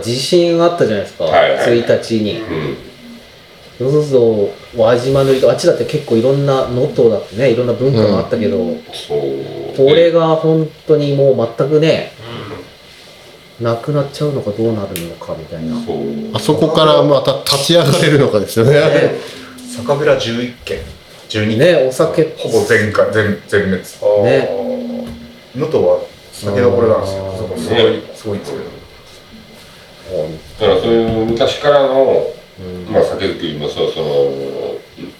地震があったじゃないですか、はいはい。1日に。うん。そうすると輪島塗とあっちだって結構いろんな能登だってねいろんな文化があったけど、そう。これが本当にもう全くねなくなっちゃうのかどうなるのかみたいな、あそこからまた立ち上がれるのかですよね。酒蔵11軒。12軒。ねお酒。ほぼ全壊全全滅。ね。能登は酒どころなんですよ。そこすごいすごいんですけどだからそういう昔からの、うん。まあ、酒造りもそうその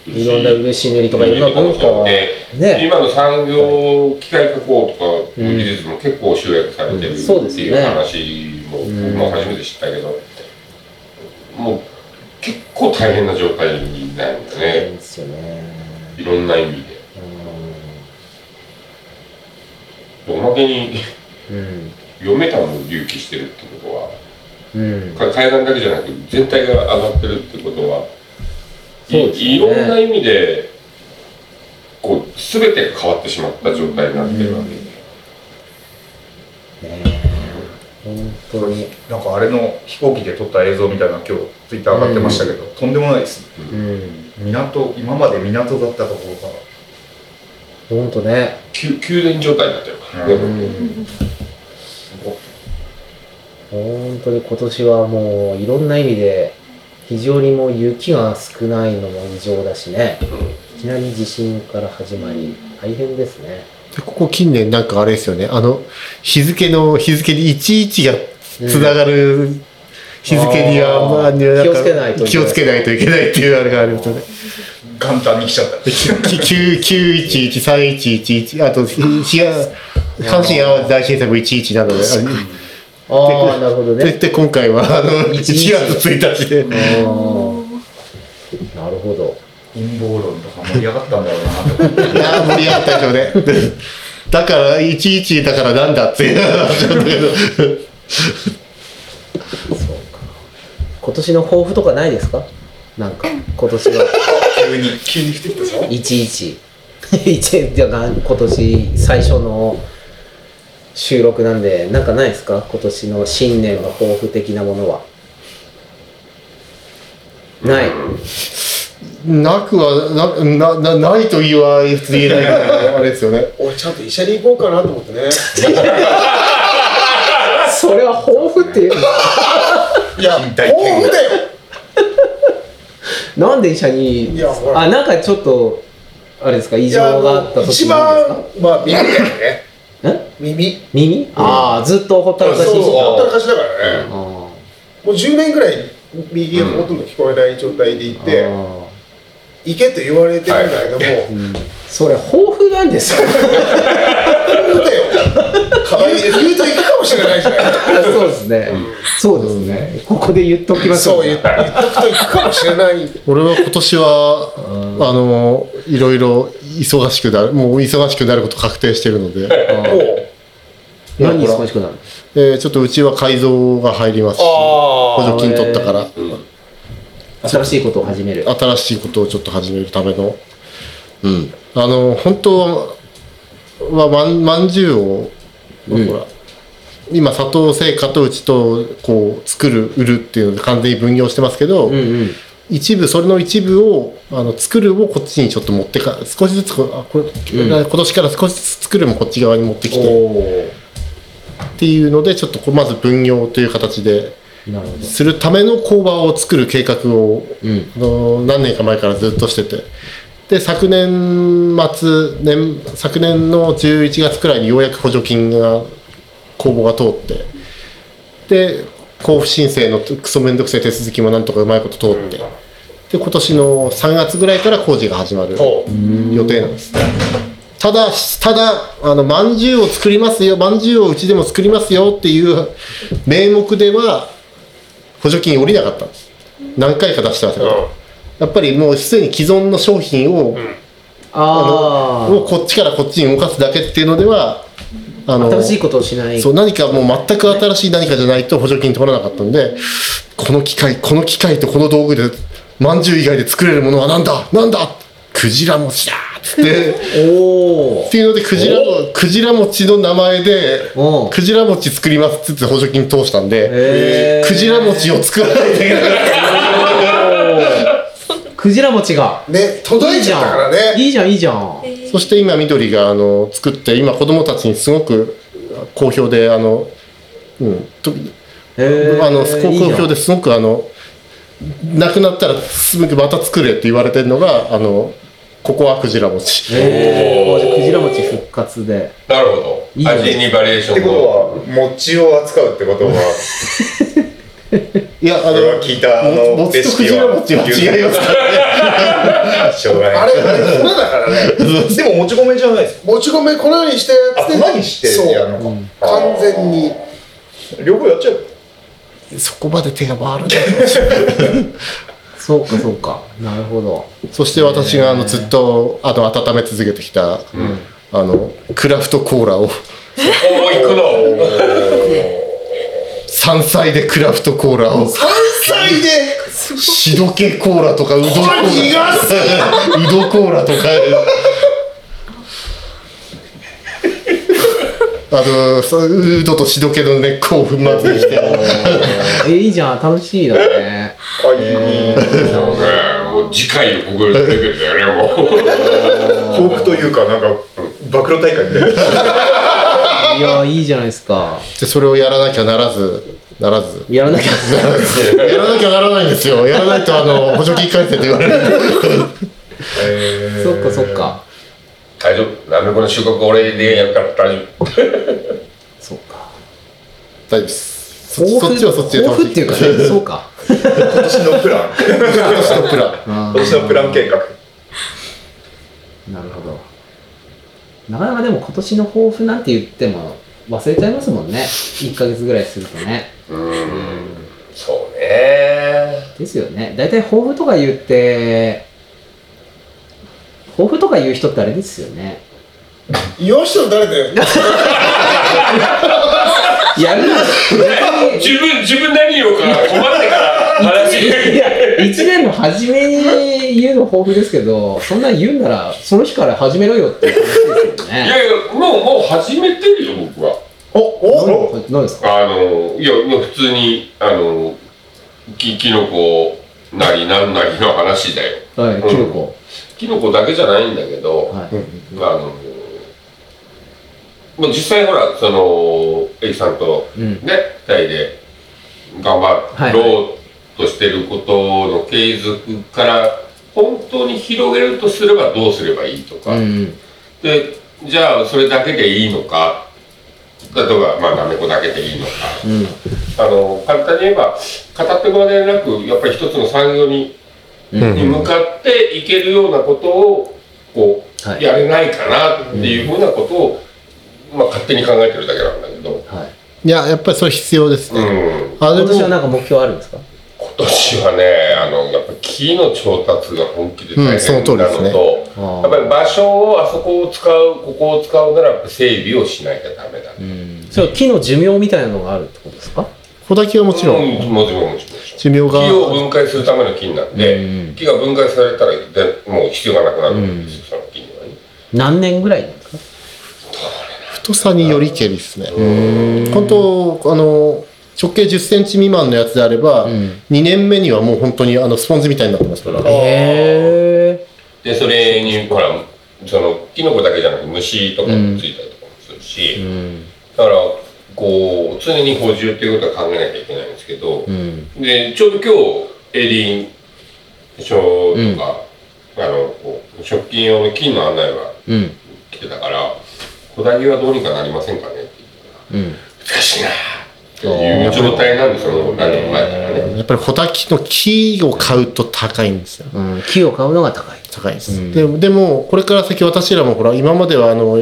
いろんな漆塗りとかいろんな文化はでね。今の産業機械加工とかうん技術も結構集約されてるっていう話もうん。僕も初めて知ったけど、もう結構大変な状態になるんだね。ですよね。いろんな意味で。おまけにうん。4メーターも隆起してるってことはうん。か階段だけじゃなく全体が上がってるってことはそうですね。いいろんな意味でこう全てが変わってしまった状態になってるわけ。で、ね本当に。なんかあれの飛行機で撮った映像みたいなの今日ツイッター上がってましたけど、とんでもないです。うん。港今まで港だったところから。本当ね。宮宮殿状態になってるからね、うん本当に今年はもういろんな意味で非常にもう雪が少ないのも異常だしね。いきなり地震から始まり大変ですね。でここ近年なんかあれですよね。あの、日付の、日付に11がつながる日付には、まあ、気をつけないと気をつけないといけないっていうあれがありますよね。元旦に来ちゃった。911、311、あと、ひ東阪神・淡路大震災も11なので、ああなるほどでねで今回はあの1 11月1日で。なるほど。陰謀論とか盛り上がったんだろうなと。思っていやー盛り上がったでしょうね。だから11だからなんだって。いう話なんだけどそうか。今年の抱負とかないですか？なんか今年は。急に急に来てきたぞ。11 1じゃあ今年最初の収録なんでなんかないですか？今年の新年の抱負的なものは。ない。なくはなななないと言わ普通に言えないから あれですよね。俺ちゃんと医者に行こうかなと思ってね。それは抱負っていうの？いや身体豊富だよ。なんで医者に？いやほら。あなんかちょっとあれですか？異常があった時一番まあ耳だよねですかん耳？耳？ああずっとほったらかしそうそうほったらあかしだからね。あもう10年ぐらい右がほとんど聞こえない状態でいて、あ行けと言われてるんだけども、うん。それ抱負なんですよ。豊富だよ。可愛い言うと行くかもしれないじゃない。そうですね、そうですね、ここで言っときましょそう言っ言っとくと行くかもしれない。俺は今年はあのいろいろ忙しくなるもう忙しくなること確定してるので、何忙しくなるえーちょっとうちは改造が入りますしあ補助金取ったから。新しいことを始める。新しいことをちょっと始めるための。うん。あの本当はまんまんじゅうを、うん。ほら今佐藤製菓とうちとこう作る売るっていうので完全に分業してますけど、うんうん。一部それの一部をあの作るをこっちにちょっと持ってか少しずつこあこれ、今年から少しずつ作るもこっち側に持ってきおて。おっていうのでちょっとまず分業という形でするための工場を作る計画を、うん。何年か前からずっとしてて。で昨年末年昨年の11月くらいにようやく補助金が公募が通って。で交付申請のクソめんどくさい手続きもなんとかうまいこと通って。で今年の3月ぐらいから工事が始まるほ予定なんですただただあのまんじゅうを作りますよまんじゅうをうちでも作りますよっていう名目では補助金下りなかったんです。何回か出してましたけど、やっぱりもうすでに既存の商品を,、あをこっちからこっちに動かすだけっていうのではあのあ新しいことをしない。そう何かもう全く新しい何かじゃないと補助金取らなかったんでこの機械この機械とこの道具でまんじゅう以外で作れるものは何だ？何だ？クジラ餅だつっておっていうのでクジラもクジラ餅の名前でクジラ餅作りますっつって補助金通したんでへー。クジラ餅を作らないといけないクジラ餅が。ね届いちゃったからね。いいじゃん。いいじゃん。そして今緑があの作って今子供たちにすごく好評であのうんとへー。あの好評ですごくあのなくなったらすぐまた作れって言われてるのがあのここはクジラ餅。へクジラ餅復活で。なるほど。いいね。味にバリエーションってことは餅を扱うってことは いやあ俺はの聞いたあのも餅とクジラ餅は違いますから。しょうがない。あれあれ粉だからね。でももち米じゃないですもち米粉にしてあ粉にしてそうやるのか。完全に。両方やっちゃう。そこまで手が回らない そうかそうか。なるほど。そして私があのずっとあの温め続けてきた、あのクラフトコーラを。おお行くの？山菜でクラフトコーラを。山菜で？しどけコーラとかうどコーラ。うどコーラとか。あとそううどとしどけの根っこを粉末にしてえいいじゃん。楽しいだねあい。いそうねもう次回の僕らレベルだよねもう。抱負というかなんか暴露大会みたいな。いやいいじゃないですか。でそれをやらなきゃならずならず。やらなきゃ。やらなきゃならないんですよ。やらないとあの補助金返せって言われる。そっかそっか。大丈夫。なめこの収穫俺でやるから大丈夫。そっか。大丈夫ですそそっちはそっちで抱負っていうかね そうか。今年のプラン。今年のプラン。今今年のプラン計画。なるほど。なかなかでも今年の抱負なんて言っても忘れちゃいますもんね。1ヶ月ぐらいするとね。うん。そうね。ですよね。大体抱負とか言って抱負とか言う人ってあれですよね。言わしたの誰だよ やるな自分自分何言おうか困ってから話いや1年の初めに言うの抱負ですけどそんなん言うんならその日から始めろよって話ですよいやねいやもうもう始めてるよ僕は。おお何？ですか？あのいや普通にあのききのこなりなんなりの話だよ。はいキノコきのこだけじゃないんだけど、はい。あのもう実際ほらそのエイさんとうん。ね二人で頑張ろうとしてることの継続から本当に広げるとすればどうすればいいとか、うん。でじゃあそれだけでいいのか。例えばまあなめこだけでいいのか。うん。あの簡単に言えば片手間でなくやっぱり一つの産業に,、うん。に向かっていけるようなことをこう、はい。やれないかなっていうふうなことを、まあ、勝手に考えてるだけなんだけど、はい。いややっぱりそれ必要ですね、うん、あで今年はもなんか目標あるんですか？今年はねあのやっぱ木の調達が本気で大変なの通りですね。と、やっぱり場所をあそこを使うここを使うならやっぱ整備をしなきゃダメだ、うん。それは木の寿命みたいなのがあるってことですか？穂だけはもちろん、うんもちろんもちろん。寿命が。木を分解するための木になって、うん。木が分解されたらでもう必要がなくなるんですよ、その木にはね。何年ぐらい？太さによりけりですね。本当あの直径1 0センチ未満のやつであれば、ん。2年目にはもう本当にあのスポンジみたいになってますから、へでそれにほらそのキノコだけじゃなくて虫とかもついたりとかもするし、えうん。だからこう常に補充っていうことは考えなきゃいけないんですけど、うん。でちょうど今日エリン書とか、あのこう食品用の金の案内がうん。来てたから「小田木はどうにかなりませんかね?」って言ったらうん。難しいなっていう状態なんですよもう。何年も前からね。やっぱり穂滝の木を買うと高いんですよ。うん。木を買うのが高い。高いです、うん。ででもこれから先私らもほら今まではあの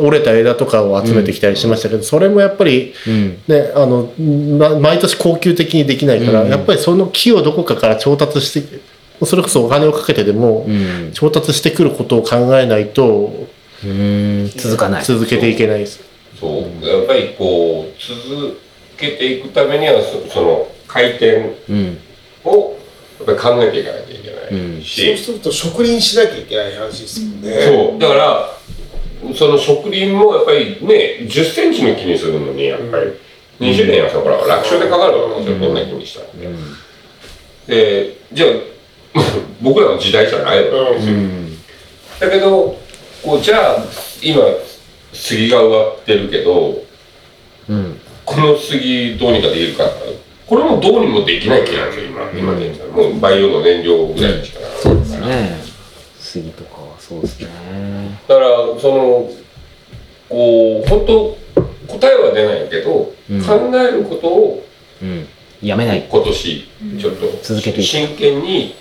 折れた枝とかを集めてきたりしましたけど、それもやっぱりうん。ねあのま毎年恒久的にできないから、うん。やっぱりその木をどこかから調達してそれこそお金をかけてでもうん調達してくることを考えないとうん。続かない。続けていけないです。そう。やっぱりこう続けていくためにはそその回転うん。をっぱり考えていかなきゃいけないそうし、すると植林しなきゃいけない話ですもんね。そう。だからその植林もやっぱりね1 0センチの木にするのにやっぱり20年はさほら楽勝でかかるわけですよどん。な木にしたら。でじゃあ 僕らの時代じゃないわけですよ。だけどこうじゃあ今杉が植わってるけどうん。この杉どうにかできるかこれもどうにもできない木なんですよ今今現在もう培養の燃料ぐらいしかならそうですね。杉とかはそうですね。だからそのこう本当答えは出ないけど、うん考えることをうん。やめない。今年ちょっと続けて真剣に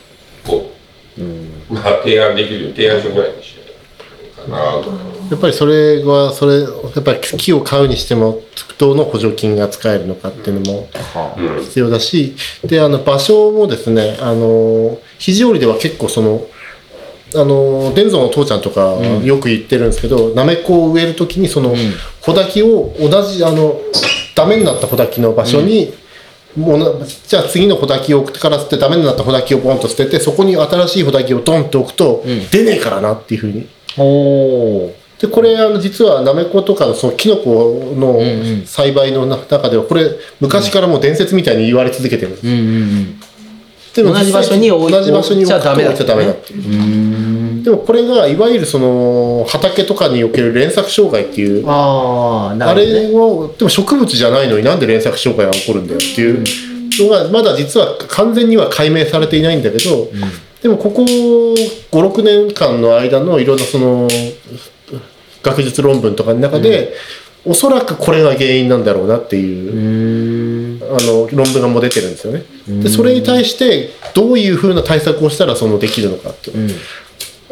こうん。う、まあ、提案できる提案書ぐらいにしてかなとやっぱりそれはそれやっぱり木を買うにしてもどの補助金が使えるのかっていうのも必要だしであの場所もですねあの肘折では結構そのあの伝蔵の父ちゃんとかうん。よく言ってるんですけど、なめこを植える時にそのん。穂滝を同じあのダメになった穂滝の場所に、もうなじゃあ次の穂滝を送ってから捨てダメになった穂滝をボンと捨ててそこに新しい穂滝をドンって置くと、うん。出ねえからなっていうふうにあ。おー。でこれあの実はなめことかのそのキノコのんうん。栽培の中ではこれ昔からもう伝説みたいに言われ続けてるんです、うんうんでも同じ場所に置い同じ場所に置いちゃダメだっていう。でもこれがいわゆるその畑とかにおける連作障害っていう。ああ、なあ。れをでも植物じゃないのになんで連作障害が起こるんだよっていうのがまだ実は完全には解明されていないんだけど、でもここ56年間の間のいろんなその学術論文とかの中で、おそらくこれが原因なんだろうなっていう。あの論文がもう出てるんですよね。でそれに対してどういうふうな対策をしたらそのできるのかっていううん。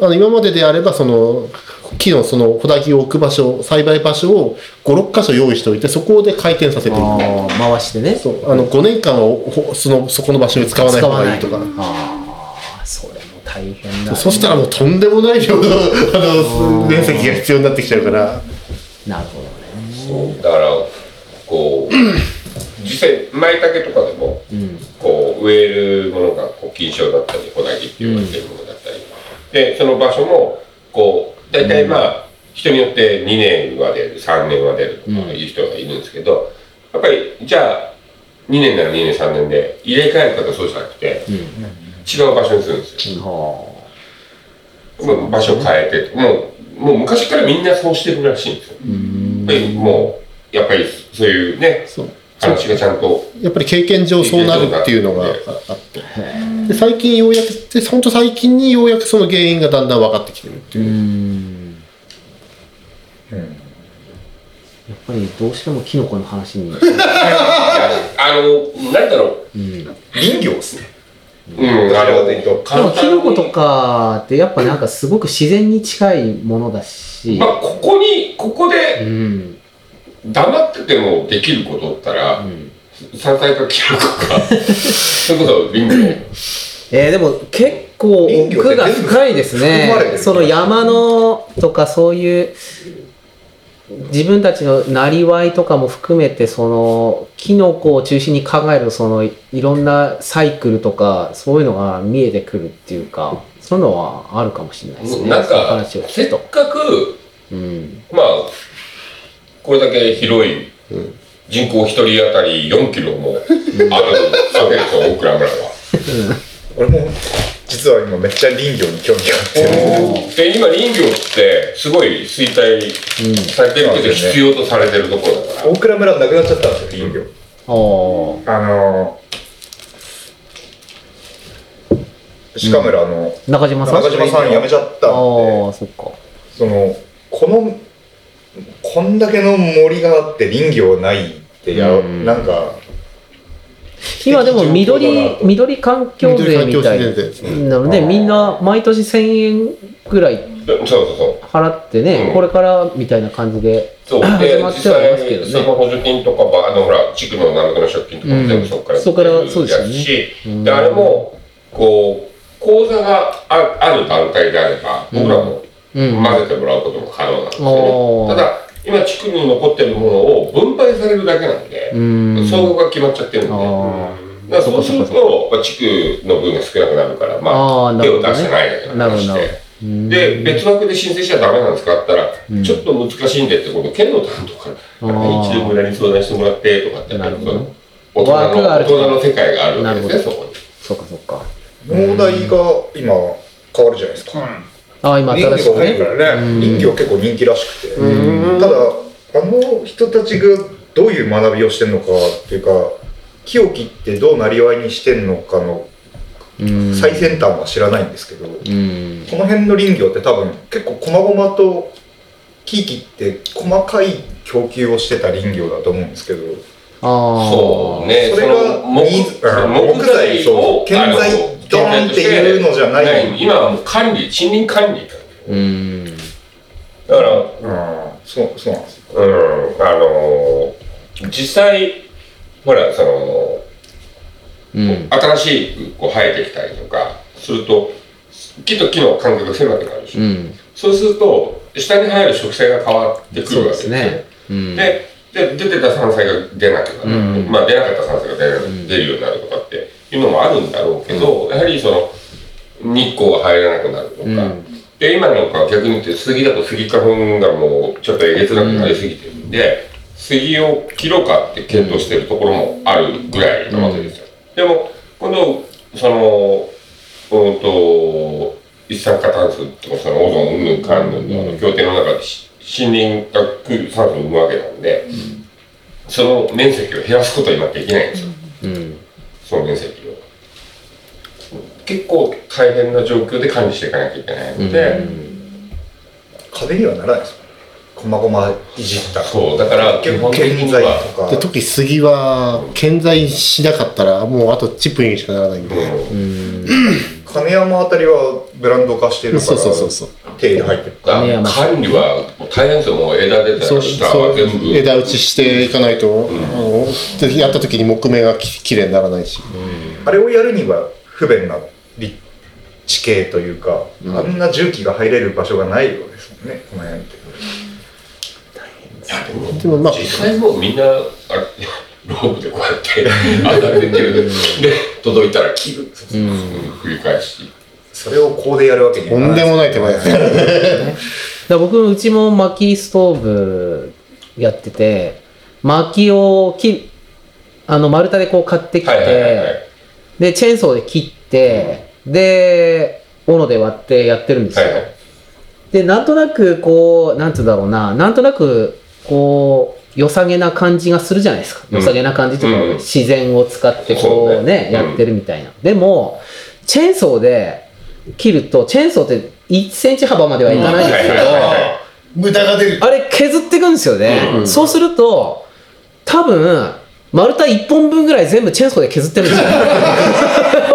あの今までであればその木のその穂滝を置く場所栽培場所を56箇所用意しておいてそこで回転させていく回してね。そうあの5年間はほそのそこの場所に使わない方がいいとか大変だ、そしたらもうとんでもない量の あの面積が必要になってきちゃうから。なるほどね。そうだからこう実際舞茸とかでもうん。こう植えるものがこう金賞だったり小竹って言われてるものだったり、でその場所もこう大体まあ、人によって2年は出る3年は出るとかいう人がいるんですけど、やっぱりじゃあ2年なら2年3年で入れ替える方そうじゃなくて、違う場所にするんですよ、はもう場所変えてもうもう昔からみんなそうしてるらしいんですよ、やっぱりもうやっぱりそういうねそう。話がちゃんと。やっぱり経験上そうなるっていうのがああって。で最近ようやくで本当最近にようやくその原因がだんだん分かってきてるってあ。う。いう、ん。やっぱりどうしてもキノコの話に。あのなんだろう。うん。林業ですね。うん、あどちらかのと。いうとでもキノコとかってやっぱなんかすごく自然に近いものだし。まあ、ここに、ここうでん。黙っててもできることったら、うん。山菜かキノコか、それこそ林業。えー、でも結構奥が深いですね。その山のとかそういう自分たちのなりわいとかも含めてそのキノコを中心に考えるそのいろんなサイクルとかそういうのが見えてくるっていうかそういうのはあるかもしれないですね。なんか、せっかく、うん、まあ、これだけ広い、人口一人当たり4キロもあるわけですよ、大倉村は。俺も実は今めっちゃ林業に興味があって。で、今林業ってすごい衰退されてるけど必要とされてるところだから。大倉村なくなっちゃったんですよ、林業。おー。あのー、鹿村の中島さん？中島さん辞めちゃったんあで、あそっか。その、この、こんだけの森があって林業ないってや、うん。なんか、今でも緑と。緑環境税みたいな。のでみんな毎年1000円ぐらい。払ってね、うん。これからみたいな感じでそう。始で実まってはいますけどね。際その補助金とかばあのほら地区の何らかの借金とかも全部そこからうんそこからそうですしうん。であれもこう口座があある団体であれば僕らもうん。混ぜてもらうことも可能なんですよね。ただ今地区に残ってるものを分配されるだけなんでうん。総合が決まっちゃってるんで。あだからそうすると、まあ、地区の分が少なくなるから、まあ手を出してないだけの話で。別枠で申請しちゃダメなんですかって言ったら、ちょっと難しいんでってこと、県の担当から、なんか一度村に相談してもらってとかってなるほど大人の、枠がある大人の世界があるわけですね、そこに。そうかそうか。農大が今変わるじゃないですか。ああ今林業新しくね。入るからね、林業結構人気らしくて。ただ、あの人たちがどういう学びをしてるのかっていうか、木を切ってどうなりわいにしてんのかのうん。最先端は知らないんですけど、うん。この辺の林業って多分結構細々と木切って細かい供給をしてた林業だと思うんですけど、ああそうね、それがの木木材そう建材ドーンっていうのじゃない今はもう管理、森林管理。うん。だから、うん、そうそうなんですよ。うん、あのー実際、ほら、その、うん。新しいこう生えてきたりとかすると、木と木の間隔が狭くなるでしょ。うん。そうすると、下に生える植生が変わってくるわけですね。うん。で、で出てた山菜が出なくなる、うん。まあ出なかった山菜が出る出るようになるとかっていうのもあるんだろうけど、やはりその日光が入らなくなるとか、うん。で今なんか逆に言って杉だと杉花粉がもうちょっとえげつなくなりすぎてるんで、杉を切ろうかって検討してるところもあるぐらいなわけですよ。でも今度そのうんと一酸化炭素とかそのオゾンうんぬんかんぬん。の協定の中でし森林が酸素を生むわけなんで、その面積を減らすことは今できないんですよ。うんその面積を。結構大変な状況で管理していかなきゃいけないので、壁にはならないですよ。こまごまいじったら。そう、だから基本的建材には、とか。で。特に杉は建材しなかったらもうあとチップインしかならないんで、うん。金山あたりはブランド化してるから、そうそうそうそう手入れ入ってる。管理は大変ですよ、もう枝出たら下は全部。枝打ちしていかないと、あのでやった時に木目がききれいにならないし、あれをやるには不便な立地形というか、あんな重機が入れる場所がないようですもんね、この辺って。でもまあ実際もうみんな、あれ、ロープでこうやって当たってる。で、届いたら切る。繰り返し。それをこうでやるわけにとんでもない手前ですね。だ僕うちも薪ストーブやってて薪を切あの丸太でこう買ってきて、はいはいはいはい。でチェーンソーで切って、で斧で割ってやってるんですよ、はいはい。でなんとなくこうなんつうんだろうな。なんとなくこう良さげな感じがするじゃないですか。うん。良さげな感じとか、うん。自然を使ってこそううねねやってるみたいな、でもチェーンソーで切るとチェーンソーって1センチ幅まではいかないんですけど、無駄が出る。あれ削っていくんですよね、うん。そうすると多分丸太1本分ぐらい全部チェーンソーで削ってるんですよ。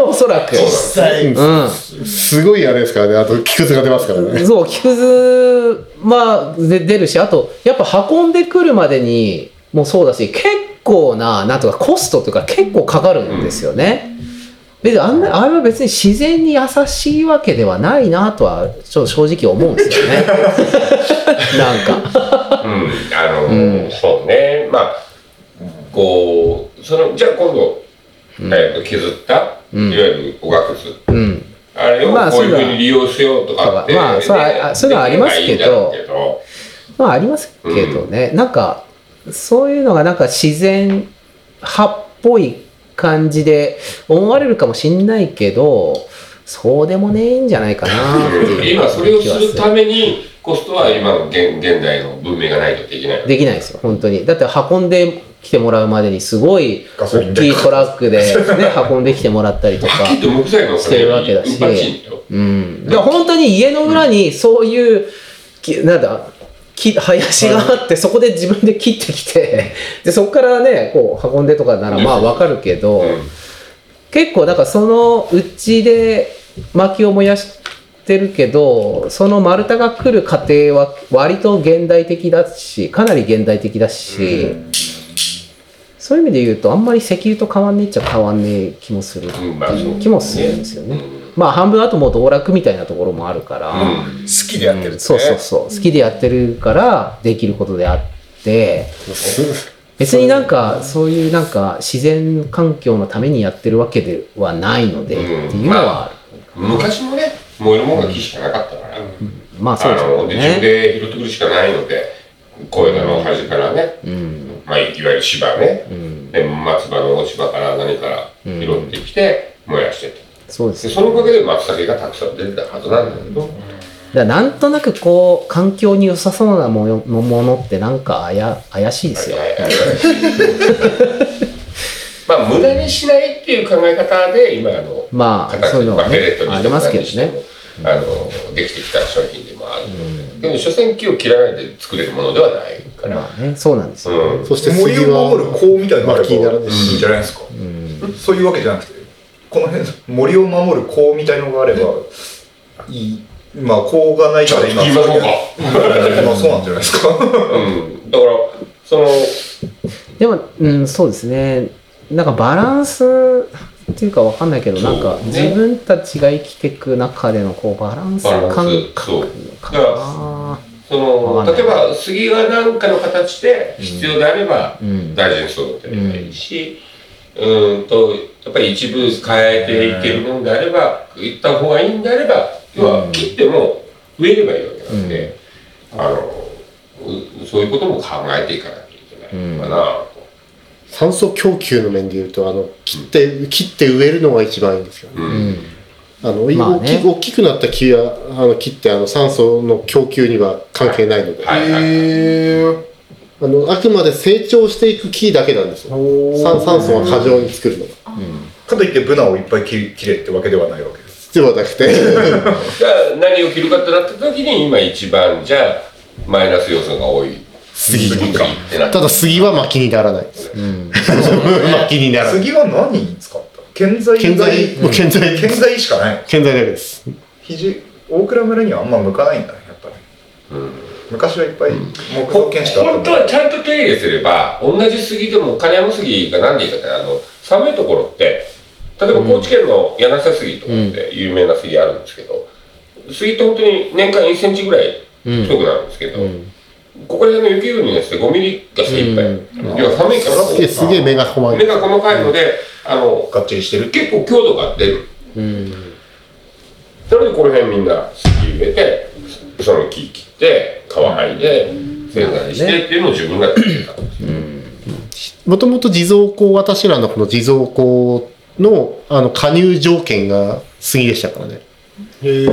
おそらく。実際。うん。すごいあれですからね、あと木くずが出ますからね。そう木くずまあで出るしあとやっぱ運んでくるまでにもそうだし結構ななんとかコストというか結構かかるんですよね、別にあんなあれは別に自然に優しいわけではないなとはちょっと正直思うんですよね。なんか。うん、あのーそうね、まあ、こう、その、じゃあ今度、えっと削った、うん。いわゆるおがくず、うん。あれをまあこういうふそうに利用しようとかって、まあそれはあそういうのはありますけど。まあありますけどね、なんかそういうのがなんか自然派っぽい感じで思われるかもしんないけどそうでもねえんじゃないかなっていう 今それをする。ためめに、コストは今の現現代の文明がないとできない。できないですよ本当に。だって運んできてもらうまでにすごい大きいトラックで、ね、運んできてもらったりとかしてるわけだし。うん、で本当に家の裏にそういう、きなんだ木林があってそこで自分で切ってきて でそこからねこう運んでとかならまあわかるけど、うん。結構なんかそのうちで薪を燃やしてるけどその丸太が来る過程は割と現代的だしかなり現代的だし、そういう意味で言うとあんまり石油と変わんねえっちゃ変わんねえ気もする、気もするんですよね。うんまあ半分あともう道楽みたいなところもあるから、好きでやってるんですそうね。そうそう。好きでやってるからできることであってす別になんかそういうなんか自然環境のためにやってるわけではないので、うん。っていうのはある、昔もね燃えるもんが木しかなかったから、まあそうですあよので自で拾ってくるしかないので小枝の端からね、うん。まあ、いわゆる芝ね、うん。で松葉の落ち葉から何から拾ってきて燃やしてて、そうです。でそのおかげで松茸がたくさん出てたはずなんだけど、だなんとなくこう環境に良さそうなものものってなんかあや怪しいですよ、まあ無駄にしないっていう考え方で今あのまあ形そういうのはねまありますけどね。あのできてきた商品でもあると、で。も所詮木を切らないで作れるものではないから、まあねそうなんですよ、うん。そして森を守るコウみたいなのがあれば薪にならないいいん。じゃないですか、そういうわけじゃなくてこの辺森を守るコウみたいのがあればいい。まあコウがないから今言いましょうかまあそうなんじゃないですか。うん、だからそのでも、うん、そうですね。なんかバランスっていうかわかんないけど、なんか自分たちが生きていく中でのこうバランスバランス感そう。覚かだからなその例えば杉が何かの形で必要であればうん。大事に育てればいいし、うーんとやっぱり一部変えていけるものであればいった方がいいんであれば要は切っても植えればいいわけなん。で、あのうそういうことも考えていかなきゃいけないのかな。と。酸素供給の面でいうとあの切って切って植えるのが一番いいんですよ、ね。うん。あのまあね。大き大きくなった木はあの切ってあの酸素の供給には関係ないので、はいはいはいあのあくまで成長していく木だけなんですよ。酸酸素は過剰に作るのが。かといってブナをいっぱい切り切れってわけではないわけです。必要はなくて。じゃあ何を切るかってなった時に今一番じゃあマイナス要素が多い。杉か。たただ杉は薪にならない。です薪にならない。杉は何に使った建材。建材。もう建材。建材しかない。建材だけです。肘大倉村にはあんま向かないんだねやっぱり、昔はいっぱい木造建築あ本当はちゃんと手入れすれば同じ杉でも金山杉が何でいいかってあの寒いところって例えば高知県の柳瀬杉とかって有名な杉あるんですけど、杉って本当に年間1センチぐらい太くなるんですけど、ここら辺の雪国のやつで5ミリが精一杯、要は寒いからすげえすげえ目が細い。目が細かいので、あのがっちりしてる。結構強度が出る。うん。なのでこの辺みんな杉植えてその木切って皮剥いで製材してっていうのを自分がやってたんですもともと地蔵庫私らのこの地蔵庫のあの加入条件が杉でしたからね。へ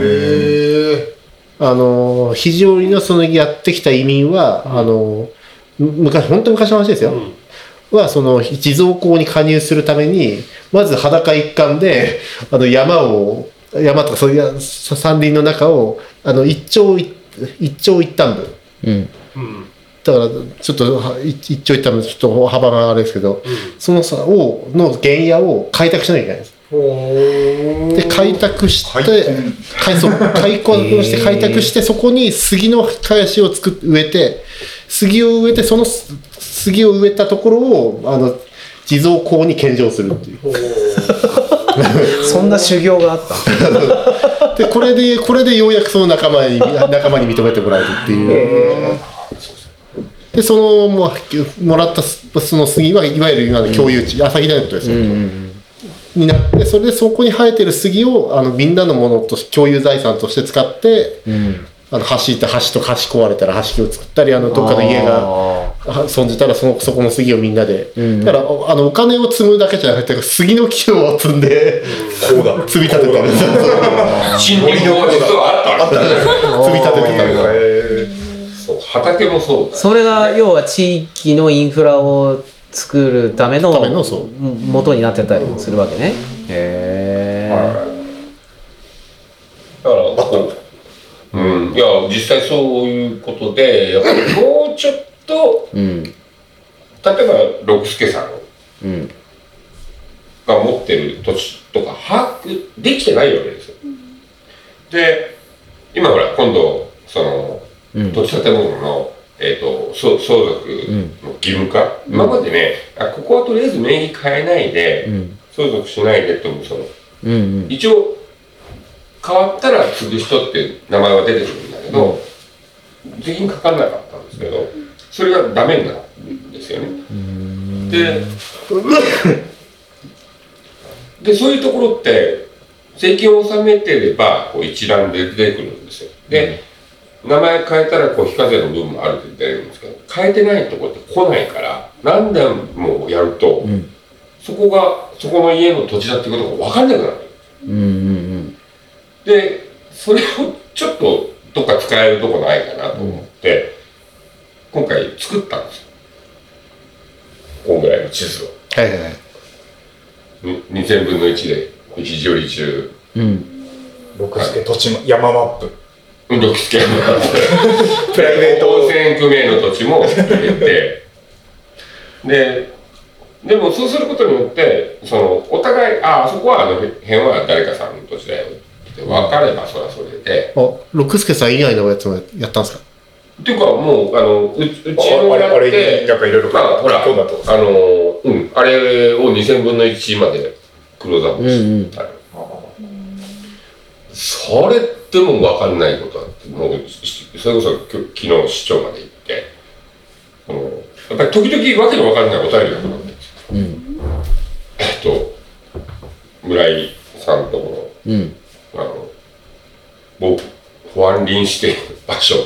えあの肘折のそのやってきた移民は、あのむ昔本当に昔の話ですよ、はその地蔵坑に加入するためにまず裸一貫であの山を山とかそういう山林の中をあの一丁一一長一短分うん。だからちょっとは一一長一短分ちょっと幅があれですけど、そのさをの原野を開拓しなきゃいけないんです。で開拓して開そう開拓して開拓してそこに杉の林を作っ植えて杉を植えてそのす杉を植えたところをあの地蔵坑に献上するっていう そんな修行があった。でこれでこれでようやくその仲間に仲間に認めてもらえるっていう。でそのもうもらったその杉はいわゆる今の共有地、朝日大のことですよ、になってそれでそこに生えてる杉をあのみんなのものとし共有財産として使って、あの橋って橋と橋壊れたら橋を作ったりあのどっかの家があ損じたらそのそこの杉をみんなで、だからおあのお金を積むだけじゃなくて杉の木を積んでこうだ。積み立ててる森の実はあった積み立ててたのがへそう畑もそうだ。それが要は地域のインフラを作るためのためのそう。元になってたりするわけね。へだからこう、うん、いや実際そういうことでやっぱりもうちょっとえうん。例えば六助さんうん。が持ってる土地とか把握できてないわけですよ。で今ほら今度そのうん。土地建物の、えー、と相相続の義務化、今までねあここはとりあえず名義変えないで、うん。相続しないでってもその。うんうん。一応変わったら継ぐ人っていう名前は出てくるんだけど、税金かかんなかったんですけどそれがダメになるんですよね。ででそういうところって税金を納めてればこう一覧で出てくるんですよ。で、名前変えたらこう非課税の部分もある程度出るんですけど変えてないところって来ないから何年もやると、そこがそこの家の土地だっていうことが分かんなくなる。うんうんでそれをちょっとどっか使えるとこないかなと思って、今回作ったんですよ。こんぐらいの地図を。はいはいはい。に2000分の1で一時より中うん。うん六助土地も山マップ。運動つけるプ。ライベート。温泉区名の土地も入れて。ででもそうすることによってそのお互いああそこはあの辺は誰かさんの土地だよ。って分かればそれはそれで。あ六助さん以外のやつもやったんですか？っていうかもうあのううちのああれあやってなんかいろいろまあほらあのうんあれを2000分の1までクローズアップしてある、それってもう分かんないことあってもうしそれこそ昨日市長まで行って。あのやっぱり時々わけの分かんないお便りが来るんですようん。えっと村井さんのとこうん。ろあのもう保安林して場所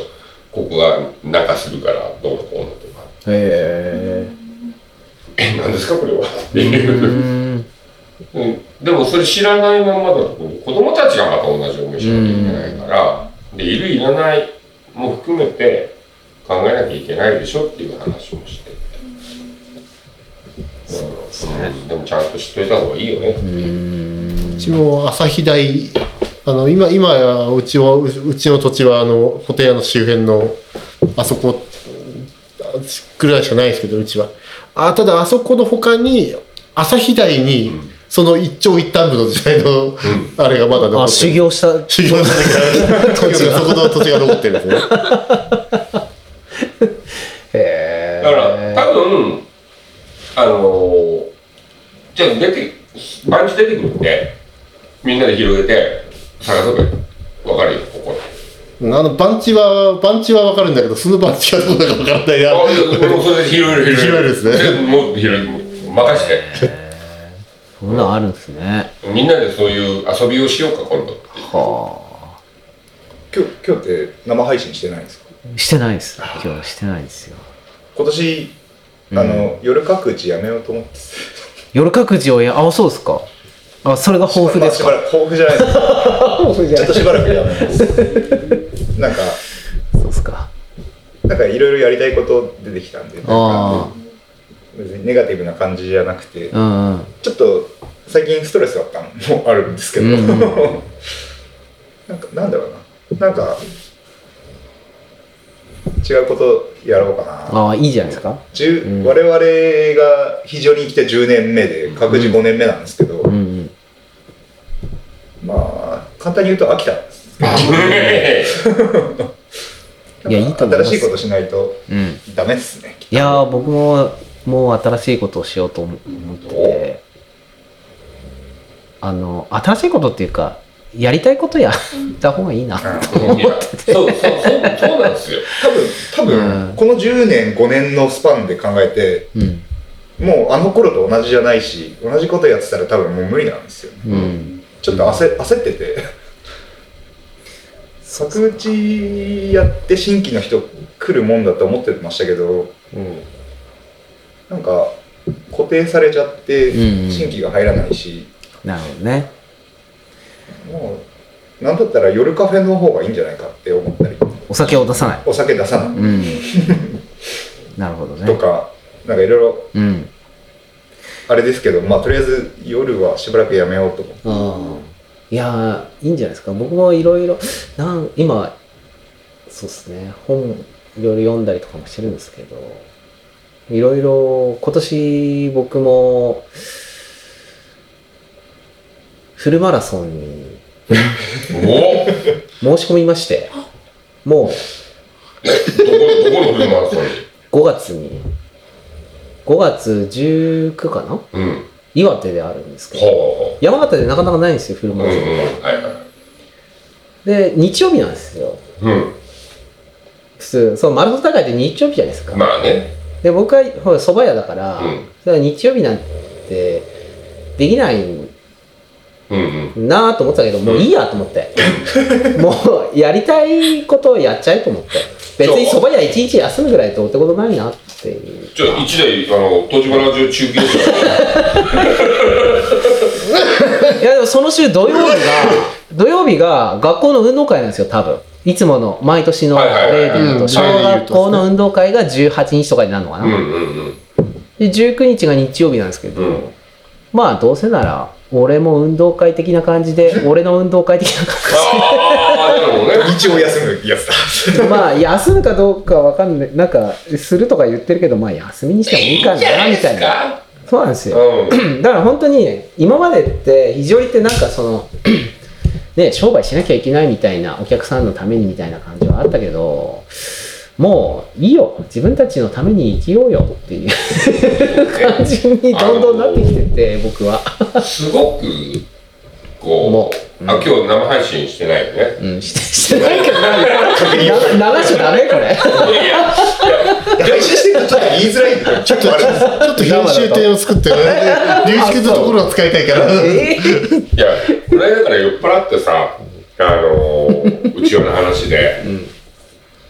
ここが中するからどうのこうのとか。へえ何ですかこれは？ってえいう。でもそれ知らないままだと子供たちがまた同じ思いしなきゃいけないからでいるいらないも含めて考えなきゃいけないでしょっていう話もしてうん、でもちゃんと知っといた方がいいよね、うちも朝日大あの今今やうちはううちの土地はあのホテルの周辺のあそこぐらいしかないですけどうちは。あただあそこの他に朝日大にその一長一短部の時代のあれがまだ残ってる。あ修行した。修行した土地が そこの土地が残ってるんですね。へえだから多分あのーじゃあ出て番地出てくるんでみんなで広げて探せば分かる？よここ。あの番地は番地は分かるんだけどその番地がどこだか分からないな。あもうそれで広い広い広いですね。全部もっと広い任して。そんなんあるんですね。みんなでそういう遊びをしようか今度。は今日今日って生配信してないんですか？あしてないです。今日してないですよ。今年あの、夜各地やめようと思って。夜各自をやあそうですかあそれが豊富ですか？まあ豊富じゃないです豊富じちょっとしばらくやめますなんかそうですか。なんかいろいろやりたいこと出てきたんであ別にネガティブな感じじゃなくてあうんうん。ちょっと最近ストレスだったのもあるんですけど、うんうん。なんかなんだろうな。なんか違うことやろうかな。ああいいじゃないですか。10うん。我々が非常に生きて10年目で各自5年目なんですけど、うんうんまあ簡単に言うと飽きた。んですいやいいと思います。新しいことしないとうんダメっすね。いやー僕ももう新しいことをしようと思ってて。あの新しいことっていうかやりたいことやった方がいいなって思いやそうそうそうそうなんですよ。多分多分、うん。この10年5年のスパンで考えてうん。もうあの頃と同じじゃないし同じことやってたら多分もう無理なんですよ。ねうんちょっと焦焦ってて。作打ちやって新規の人来るもんだと思ってましたけどうん。なんか固定されちゃってうんうん。新規が入らないし、なるほどね。もうなんだったら夜カフェの方がいいんじゃないかって思ったり。お酒を出さない。お酒出さない。うん。なるほどね。とかなんかいろいろうんあれですけどまあとりあえず夜はしばらくやめようと思って。いやーいいんじゃないですか。僕もいろいろなん今そうですね。本いろいろ読んだりとかもしてるんですけどいろいろ今年僕もフルマラソンにお申し込みましてもうどこどこのフルマラソン？に5月に5月19かな？うん。岩手であるんですけどほ山形でなかなかないんですよフルううんうんマラソンって。はいはい。で日曜日なんですよ。うん。普通そのマラソン大会って日曜日じゃないですか、まあね。で僕はほら蕎麦屋だから、うん。それは日曜日なんてできないうんうん。なぁと思ってたけど、もういいやと思って。もうやりたいことをやっちゃえと思って。別に蕎麦屋一日休むぐらいどうってことないなっていう。じゃあ、一台、あの、東芝ラジオ中継車。いやでもその週土曜日が、土曜日が学校の運動会なんですよ、多分。いつもの毎年の例で言うと、うん小学校の運動会が18日とかになるのかな。うんうんうん。で、19日が日曜日なんですけど、うんまあどうせなら、俺も運動会的な感じで、俺の運動会的な感ああ、なるほどね。日曜休むやつだ。じで、まあ休むかどうかわかんない、なんか、するとか言ってるけど、まあ休みにしてもいいかな、みたいな。な。そうなんですよ。うん。だから本当に今までって非常にってなんかその ね商売しなきゃいけないみたいなお客さんのためにみたいな感じはあったけどもういいよ。自分たちのために生きようよ。っていう感じにどんどんなってきてて僕は。すごく、こもう、あ、今日生配信してないよね。うんしてしてないけどな流しちゃダメこれ。いやしてるとちょっと言いづらいんだよ。ちょっと編集点を作って、龍一君のところを使いたいから。えいや、これだから酔っ払ってさ、あのー、うちわの話で、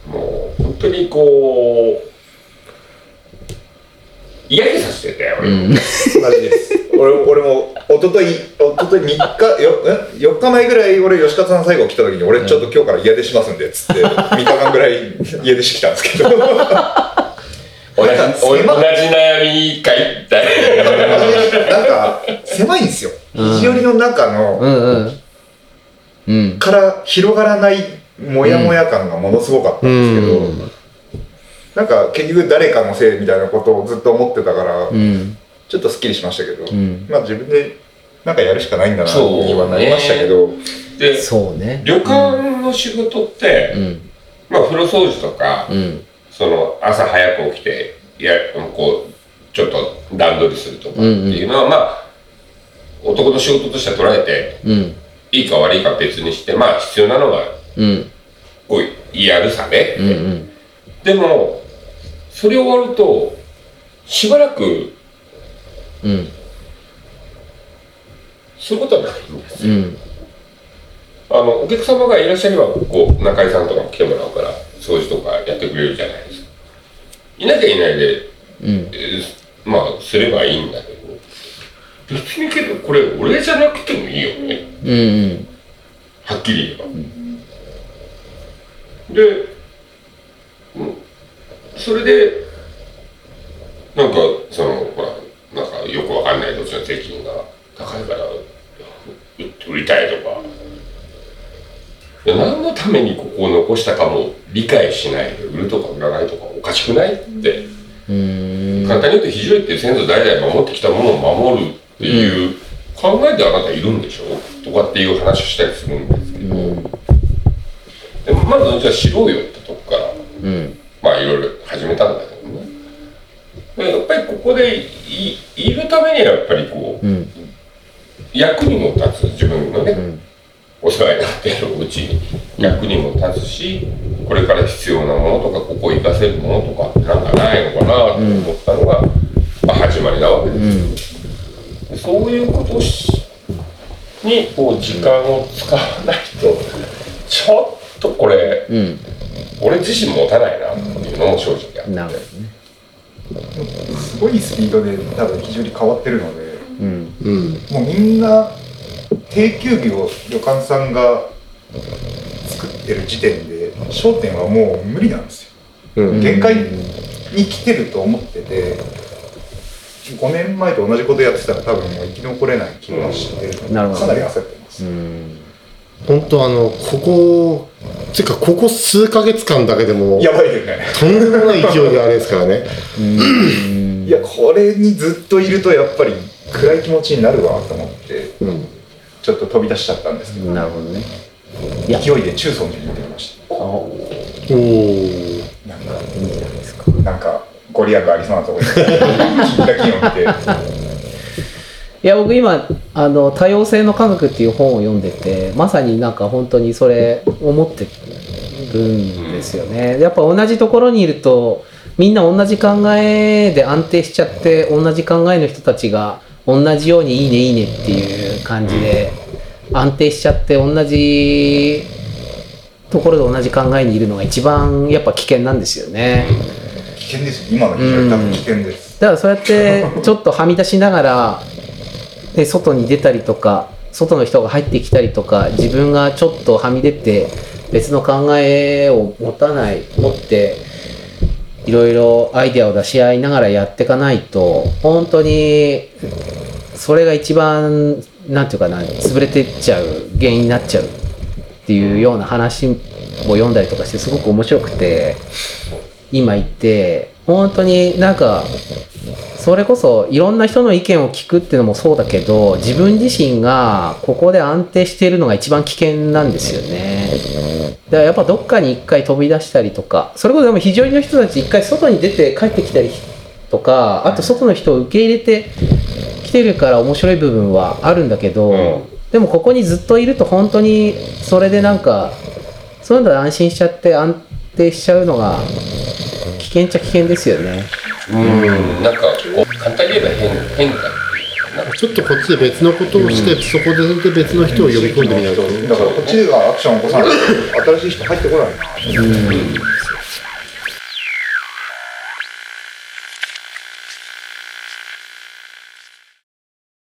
もう、本当にこう、嫌気させてたよ、俺。うん。マジです。俺俺も一昨日一昨日3日よえ？4日前ぐらい俺吉川さん最後来た時に俺ちょっと今日から家出しますんでっつって3日間ぐらい家出してきたんですけど。同じ、同じ悩みかいみたいな。なんか狭いんですよ。肘折の中の、うんうん。うん。から広がらないモヤモヤ感がものすごかったんですけど、うん。なんか結局誰かのせいみたいなことをずっと思ってたから、うん。ちょっとすっきりしましたけど、ん。まあ自分でなんかやるしかないんだなそうにはなりましたけど、で、そうね。旅館の仕事って、うん。まあ、風呂掃除とか、うん。その朝早く起きてやこうちょっと段取りするとかっていうのは、まあ男の仕事としては捉えてうん。いいか悪いか別にしてまあ必要なのはうん。こうやるさね、うんうん。でもそれ終わるとしばらくうん。することはないんですうん。あのお客様がいらっしゃればこう中井さんとかも来てもらうから掃除とかやってくれるじゃないですか。いなきゃいないでうん。えーまあすればいいんだけど別にけどこれ俺じゃなくてもいいよね。うんうん。はっきり言えば、で、うんそれでなんかそのほらなんかよくわかんない土地の税金が高いからう売りたいとか。で何のためにここを残したかも理解しない。で売るとか売らないとかおかしくないって。うん。簡単に言うと非常にって先祖代々守ってきたものを守るっていう考えであなたいるんでしょとかっていう話をしたりするんですけど、でもまずじゃあ知ろうよってとこからうん。まあいろいろ始めたんだけどね。でやっぱりここでいいるためにはやっぱりこううん。役にも立つ自分のね、ん。お世話になっているうちに役にも立つしこれから必要なものとかここを活かせるものとかってなんかないのかなと思ったのが、まあ、始まりなわけです、でそういうことにこう時間を使わないとちょっとこれうん。俺自身持たないなっていうのも正直あって。なるほどね。すごいスピードで多分非常に変わってるのでうん。うん。もうみんな定休日を旅館さんが作ってる時点で焦点はもう無理なんですよ。うん。限界に来てると思ってて5年前と同じことやってたら多分もう生き残れない気がしてるのでなるほどかなり焦ってます、うん本当あのここていうかここ数ヶ月間だけでもやばいよね。とんでもない勢いであれですからね。いやこれにずっといるとやっぱり暗い気持ちになるわと思ってうん。ちょっと飛び出しちゃったんですけど。なるほどね。勢いで中尊寺に行ってきましあおおたなんかいいんじゃないですかなんかご利益ありそうなところに聞いた金を見ていや僕今あの多様性の科学っていう本を読んでてまさになんか本当にそれ思ってるくんですよね。やっぱ同じところにいるとみんな同じ考えで安定しちゃって同じ考えの人たちが同じようにいいねいいねっていう感じで安定しちゃって同じところで同じ考えにいるのが一番やっぱ危険なんですよね。危険です今の時代多分危険です、だからそうやってちょっとはみ出しながらで外に出たりとか外の人が入ってきたりとか自分がちょっとはみ出て別の考えを持たない持っていろいろアイデアを出し合いながらやっていかないと本当にそれが一番なんていうかな潰れてっちゃう原因になっちゃうっていうような話を読んだりとかしてすごく面白くて今言って本当になんかそれこそいろんな人の意見を聞くっていうのもそうだけど自分自身がここで安定しているのが一番危険なんですよね。だからやっぱどっかに一回飛び出したりとかそれこそでも非常にの人たち一回外に出て帰ってきたりとかあと外の人を受け入れてきてるから面白い部分はあるんだけど、うん。でもここにずっといると本当にそれでなんかそういうので安心しちゃって安定しちゃうのが危険っちゃ危険ですよね。うん。なんかこう簡単に言えば変変化ちょっとこっちで別のことをして、そこで別の人を呼び込んでみないと。だからこっちがアクションを起こさない。と新しい人入ってこない